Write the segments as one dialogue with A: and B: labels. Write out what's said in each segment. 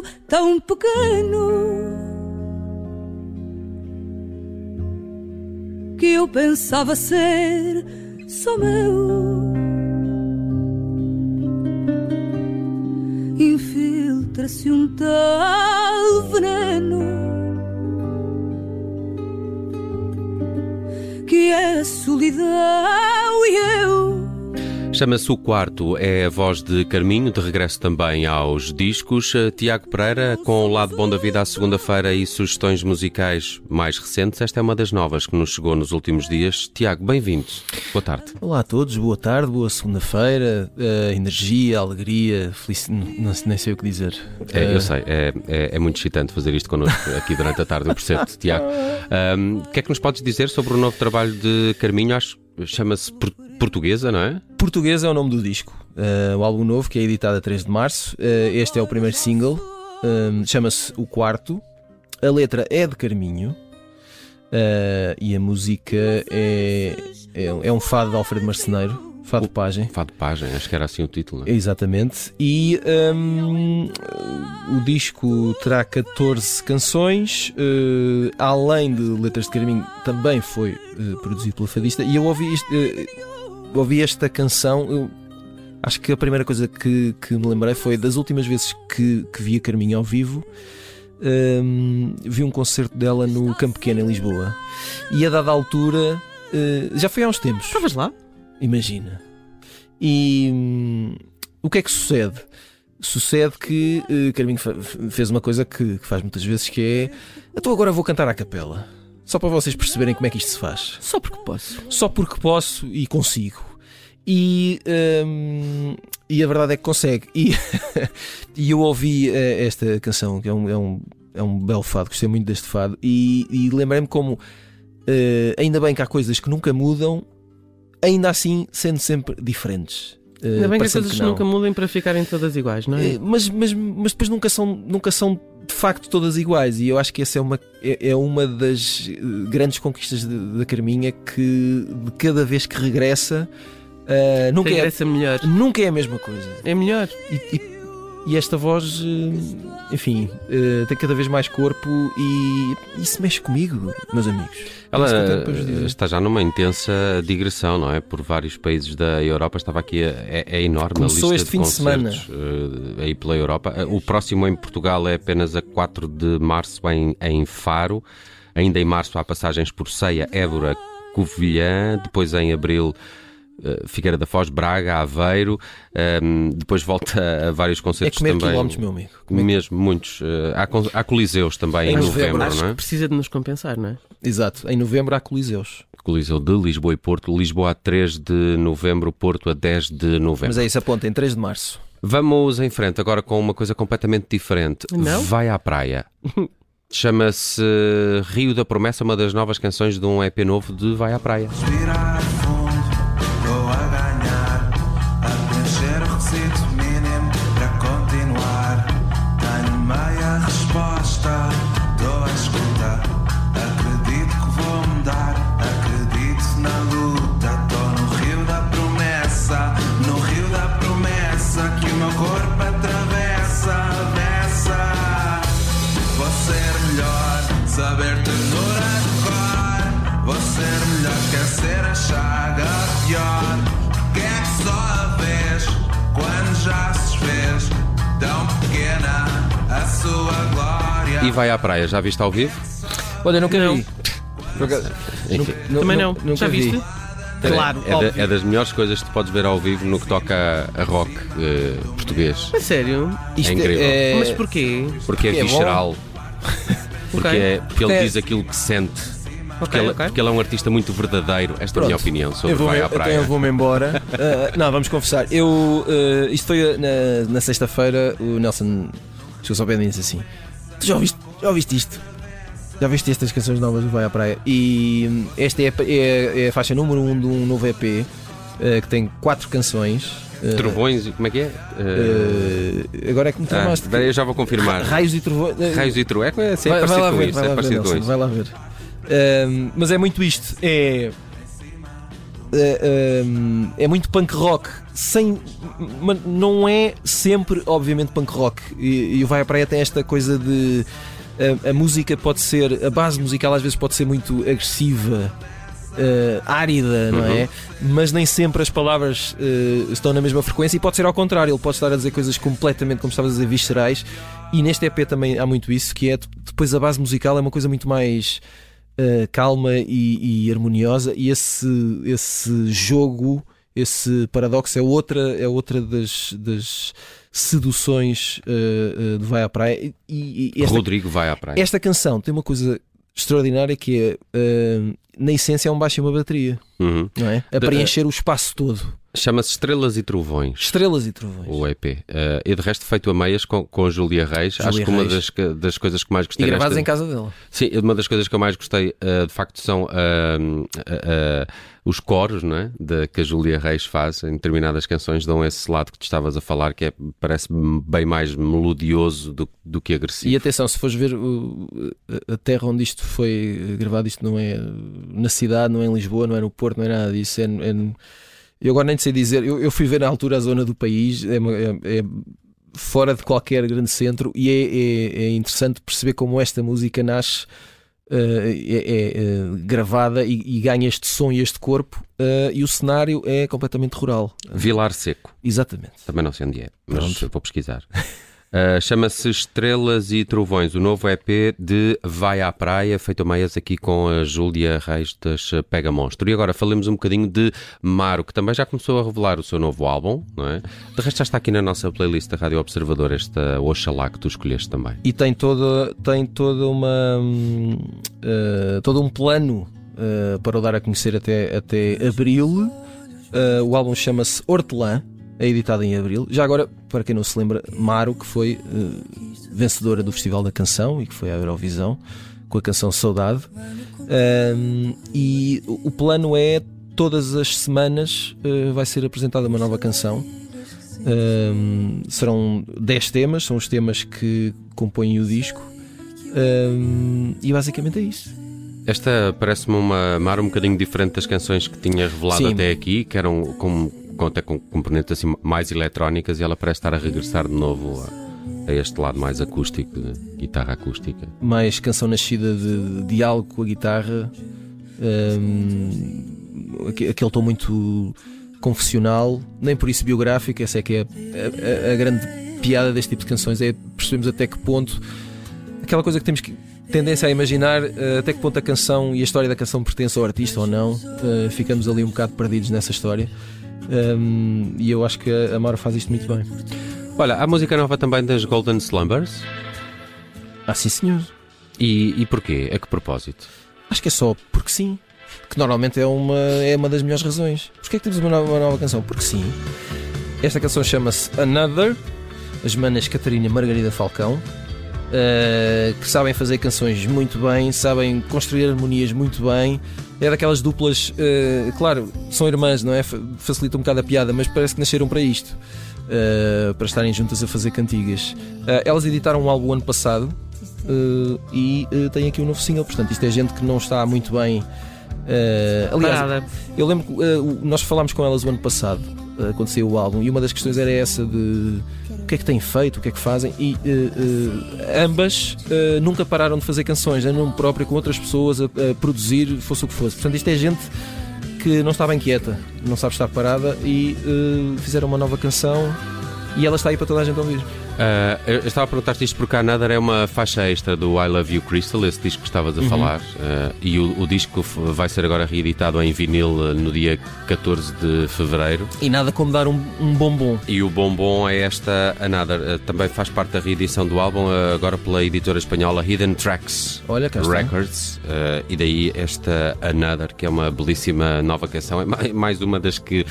A: quarto tão pequeno que eu pensava ser só meu. Infiltra-se um tal veneno que é solidão
B: Chama-se O Quarto, é a voz de Carminho, de regresso também aos discos. Eh, Tiago Pereira, com o lado bom da vida à segunda-feira e sugestões musicais mais recentes. Esta é uma das novas que nos chegou nos últimos dias. Tiago, bem-vindo. Boa tarde.
C: Olá a todos, boa tarde, boa segunda-feira. Uh, energia, alegria, felicidade, não, nem sei o que dizer.
B: É, uh... Eu sei, é, é, é, muito excitante fazer isto connosco aqui durante a tarde, eu percebo Tiago. O que é que nos podes dizer sobre o novo trabalho de Carminho? Acho chama-se Portuguesa, não é?
C: Portuguesa é o nome do disco. Uh, o álbum novo, que é editado a 3 de março. Uh, este é o primeiro single. Uh, chama-se O Quarto. A letra é de Carminho. e a música é, é, é um fado de Alfredo Marceneiro. Fado Pagem.
B: Fado Pagem, acho que era assim o título.
C: É? Exatamente. E um, o disco terá 14 canções, uh, além de Letras de Carminho, também foi uh, produzido pela Fadista. E eu ouvi, isto, uh, ouvi esta canção. Eu, acho que a primeira coisa que, que me lembrei foi das últimas vezes que, que vi a Carminho ao vivo. Um, vi um concerto dela no Campo Pequeno, em Lisboa. E a dada altura, já foi há uns tempos.
D: Estavas lá?
C: Imagina. E hum, o que é que sucede? Sucede que uh, Carminho fez uma coisa que, que, faz muitas vezes que é então agora vou cantar à capela. Só para vocês perceberem como é que isto se faz.
D: Só porque posso.
C: Só porque posso e consigo. E, um, e a verdade é que consegue. E, e eu ouvi uh, esta canção, que é um, é, um, é um belo fado, gostei muito deste fado, e, e lembrei-me como uh, ainda bem que há coisas que nunca mudam ainda assim sendo sempre diferentes.
D: Eh, ainda bem que as coisas que nunca mudem para ficarem todas iguais, não é?
C: Eh, mas, mas, mas depois nunca são, nunca são de facto todas iguais, e eu acho que essa é uma, é, é uma das eh, grandes conquistas da Carminha que de cada vez que regressa. Uh, nunca,
D: regressa
C: é,
D: melhor.
C: nunca é a mesma coisa.
D: É melhor.
C: E, e e esta voz, eh, enfim, eh, tem cada vez mais corpo e isso mexe comigo, meus amigos.
B: Ela está já numa intensa digressão, não é? Por vários países da Europa. Estava aqui, é, é enorme
C: Começou
B: a
C: lista este fim de semana
B: eh, aí pela Europa. O próximo em Portugal é apenas a 4 de março em, em Faro. Ainda em março há passagens por Ceia, Évora, Covilhã. Depois em abril eh, Figueira da Foz, Braga, Aveiro, um, ehm, depois volta a vários concertos
C: é
B: também.
C: quilómetros, meu amigo.
B: Comer. Mesmo, muitos. Uh, há, há, coliseus também em, em novembro, novembro não é?
D: precisa de nos compensar, não é?
C: Exato, em novembro há coliseus.
B: Coliseu de Lisboa e Porto, Lisboa a 3 de novembro, Porto a 10 de novembro.
C: Mas é isso, aponta, em 3 de março.
B: Vamos em frente agora com uma coisa completamente diferente.
D: Não?
B: Vai à praia. Chama-se Rio da Promessa, uma das novas canções de um EP novo de Vai à Praia. E vai à praia, já viste ao vivo?
C: Olha, nunca
D: não.
C: vi.
D: Nunca, Também não. Nunca já vi. viste?
B: Claro, é, é, das melhores coisas que tu podes ver ao vivo no que toca a rock uh, português.
D: É sério?
B: É Isto é incrível. É...
D: Mas porquê?
B: Porque, é, visceral. porque, okay. é, porque ele diz aquilo que sente. Porque, okay, ele, okay. porque ele é um artista muito verdadeiro. Esta Pronto. é a minha opinião sobre
C: vou,
B: Vai à Praia.
C: Então eu vou-me embora. uh, não, vamos confessar. Eu, uh, isto foi na, na sexta-feira. O Nelson chegou só bem e disse assim: Tu já ouviste, já ouviste isto? Já viste estas canções novas do Vai à Praia? E hum, esta é, é, é a faixa número 1 um de um novo EP uh, que tem quatro canções.
B: Trovões, como é que é?
C: Uh, agora é que me tramaste.
B: Ah, eu já vou confirmar.
C: Raios e trovões.
B: Raios e trovões. É, é, vai, vai lá ver, isso, vai, é lá ver, Nelson,
C: vai lá ver. Mas é muito isto. É. é, é, muito punk rock, sem, não é sempre, obviamente, punk rock. E, e o Vai à Praia tem esta coisa de. A, a, música pode ser. A base musical às vezes pode ser muito agressiva. Uh, árida, não é? Uhum. Mas nem sempre as palavras uh, estão na mesma frequência e pode ser ao contrário, ele pode estar a dizer coisas completamente, como estavas a dizer, viscerais. E neste EP também há muito isso, que é depois a base musical é uma coisa muito mais uh, calma e, e, harmoniosa, e esse, esse jogo, esse paradoxo é outra, é outra das, das seduções uh, uh, de Vai à Praia.
B: E, e esta, Rodrigo vai à praia.
C: Esta canção tem uma coisa extraordinária que é, na essência, é um baixo e uma bateria, uhum. não é? A preencher o espaço todo.
B: Chama-se Estrelas e Trovões.
C: Estrelas e Trovões.
B: O EP. Uh, e de resto feito a meias com, com a Júlia Reis. Júlia Acho que uma das, das coisas que mais gostei.
C: E gravadas nesta... em casa dela.
B: Sim, uma das coisas que eu mais gostei uh, de facto são uh, os coros não é? de, que a Júlia Reis faz em determinadas canções. Dão esse lado que tu estavas a falar, que é, parece bem mais melodioso do, do que agressivo.
C: E atenção, se fores ver a terra onde isto foi gravado, isto não é na cidade, não é em Lisboa, não é no Porto, não é nada disso. É, é eu agora nem sei dizer, eu, eu fui ver na altura a zona do país, é, é, é fora de qualquer grande centro, e é, é, é interessante perceber como esta música nasce. Uh, é, uh, gravada e, e, ganha este som e este corpo, uh, e o cenário é completamente rural.
B: Vilar Seco.
C: Exatamente.
B: Também não sei onde é, mas Pronto. vou pesquisar. Uh, Chama-se Estrelas e Trovões, o novo EP de Vai à Praia, feito a meias aqui com a Júlia Reis das Pega Monstro. E agora falemos um bocadinho de Maro, que também já começou a revelar o seu novo álbum, não é? De resto já está aqui na nossa playlist da Rádio Observador, esta Oxalá que tu escolheste também.
C: E tem toda, tem toda uma. Uh, todo um plano uh, para o dar a conhecer até, até abril. o álbum chama-se Hortelã é editada em abril. Já agora, para quem não se lembra, Maro, que foi uh, vencedora do Festival da Canção e que foi à Eurovisão com a canção Saudade. Um, e o plano é todas as semanas uh, vai ser apresentada uma nova canção. Um, serão 10 temas, são os temas que compõem o disco. Um, e basicamente é isso.
B: Esta parece-me uma mar um bocadinho diferente das canções que tinha revelado Sim. até aqui, que eram como conta com componentes assim mais eletrónicas e ela parece estar a regressar de novo a, a este lado mais acústico, de guitarra acústica.
C: Mais canção nascida de, de diálogo com a guitarra, um, aquele tom muito confessional, nem por isso biográfico, essa é que é a, a, a grande piada deste tipo de canções, é percebemos até que ponto aquela coisa que temos que tendência a imaginar uh, até que ponto a canção e a história da canção pertence ao artista ou não. Uh, ficamos ali um bocado perdidos nessa história. Um, e eu acho que a Amaro faz isto muito bem.
B: Olha, a música nova também das Golden Slumbers?
C: Ah, sim, senhor.
B: E, e porquê? A que propósito?
C: Acho que é só porque sim. Que normalmente é uma, é uma das melhores razões. Porquê é que temos uma nova, uma nova canção? Porque sim. Esta canção chama-se Another, as manas Catarina Margarida Falcão, uh, que sabem fazer canções muito bem, sabem construir harmonias muito bem, é daquelas duplas, uh, claro, são irmãs, não é? Facilita um bocado a piada, mas parece que nasceram para isto. Uh, para estarem juntas a fazer cantigas. Uh, elas editaram um álbum ano passado e têm aqui um novo single, portanto, isto é gente que não está muito bem. aliás, Parada. eu lembro que nós falámos com elas o ano passado, saiu o álbum, e uma das questões era essa de o que é que têm feito, o que é que fazem, e ambas nunca pararam de fazer canções em nome próprio com outras pessoas a, a produzir, fosse o que fosse. Portanto, isto é gente que não estava inquieta, não sabe estar parada e uh, fizeram uma nova canção e ela está aí para toda a gente ouvir.
B: Uh, eu estava a perguntar-te isto porque a Another é uma faixa extra do I Love You Crystal, esse disco que estavas a uhum. falar, uh, e o, o, disco vai ser agora reeditado em vinil no dia 14 de fevereiro.
C: E nada como dar um, um bombom.
B: E o bombom é esta Another, uh, também faz parte da reedição do álbum, agora pela editora espanhola Hidden Tracks
C: Olha,
B: Records, e daí esta Another, que é uma belíssima nova canção, é mais uma das que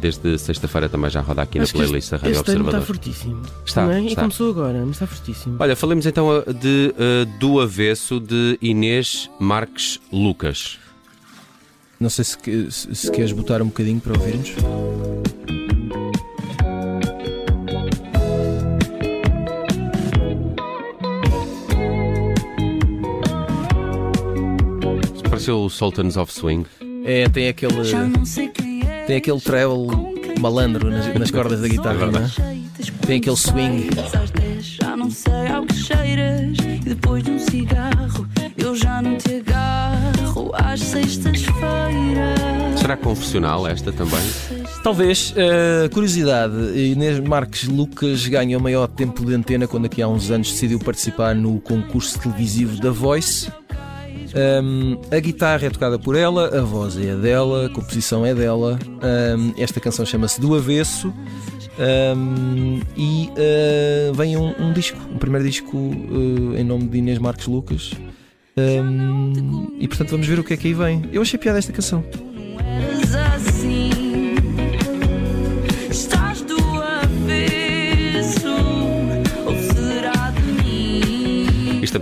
B: desde sexta-feira também já roda aqui Acho na playlist da Rádio
D: este
B: Observador.
D: está fortíssimo. Está, é? está. E começou agora, mas está fortíssimo.
B: Olha, falemos então eh, de uh, Do Avesso de Inês Marques Lucas.
C: Não sei se, se, se queres botar um bocadinho para ouvirmos.
B: Pareceu o Sultans of Swing.
C: É, tem aquele. Tem aquele treble malandro nas, nas cordas da guitarra, não é? Tem aquele swing. Já não sei ao que cheiras. E depois de um cigarro, eu já não te agarro às sextas-feiras.
B: Será confessional esta também?
C: Talvez. Uh, curiosidade: Inês Marques Lucas ganhou maior tempo de antena quando, aqui há uns anos, decidiu participar no concurso televisivo da Voice. Um, a guitarra é tocada por ela, a voz é dela, a composição é dela. Um, esta canção chama-se Do Avesso. Um, e uh, vem um, um, disco, um primeiro disco uh, em nome de Inês Marques Lucas. e portanto vamos ver o que é que aí vem. Eu achei piada esta canção.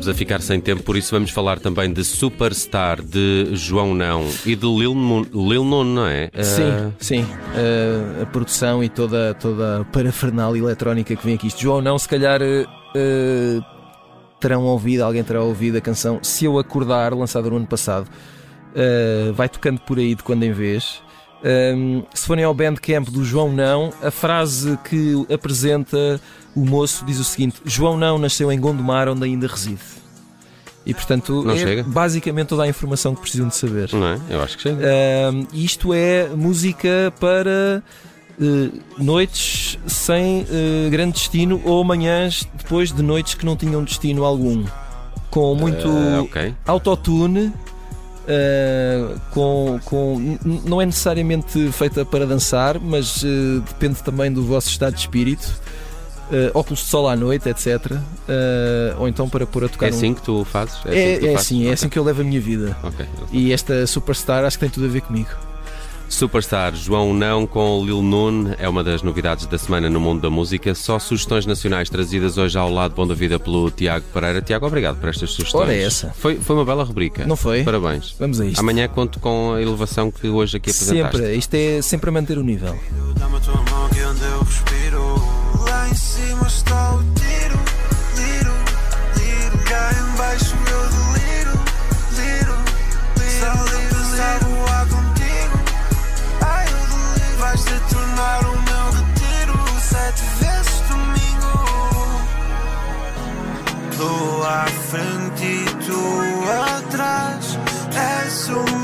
B: Estamos a ficar sem tempo, por isso vamos falar também de Superstar, de João Não e de Lil, Moon, Lil Nun, não é?
C: Sim, uh... sim. Uh, a produção e toda, toda a parafernália eletrónica que vem aqui. Isto, João Não, se calhar uh, terão ouvido, alguém terá ouvido a canção Se Eu Acordar, lançada no ano passado. vai tocando por aí de quando em vez. Um, se forem ao Bandcamp do João Não, a frase que apresenta o moço diz o seguinte: João Não nasceu em Gondomar, onde ainda reside. E portanto,
B: não
C: é
B: chega.
C: basicamente toda a informação que precisam de saber.
B: Não é? Eu acho que chega.
C: Um, isto é música para uh, noites sem uh, grande destino ou manhãs depois de noites que não tinham destino algum. Com muito uh, okay. autotune Uh, com, com, não é necessariamente feita para dançar, mas uh, depende também do vosso estado de espírito. Uh, óculos de sol à noite, etc. ou então para pôr a tocar.
B: É assim um... que tu fazes?
C: É, é, assim, é, assim, okay. é assim que eu levo a minha vida. Okay. E esta Superstar acho que tem tudo a ver comigo.
B: Superstar João Não com Lil Nun é uma das novidades da semana no mundo da música. Só sugestões nacionais trazidas hoje ao lado Bom da Vida pelo Tiago Pereira. Tiago, obrigado por estas sugestões.
C: Ora, é essa.
B: Foi, foi uma bela rubrica.
C: Não foi?
B: Parabéns.
C: Vamos a isto.
B: Amanhã conto com a elevação que hoje aqui apresentaste.
C: Sempre, isto é sempre a manter o nível. Lá em cima está o frente e tu atrás. És o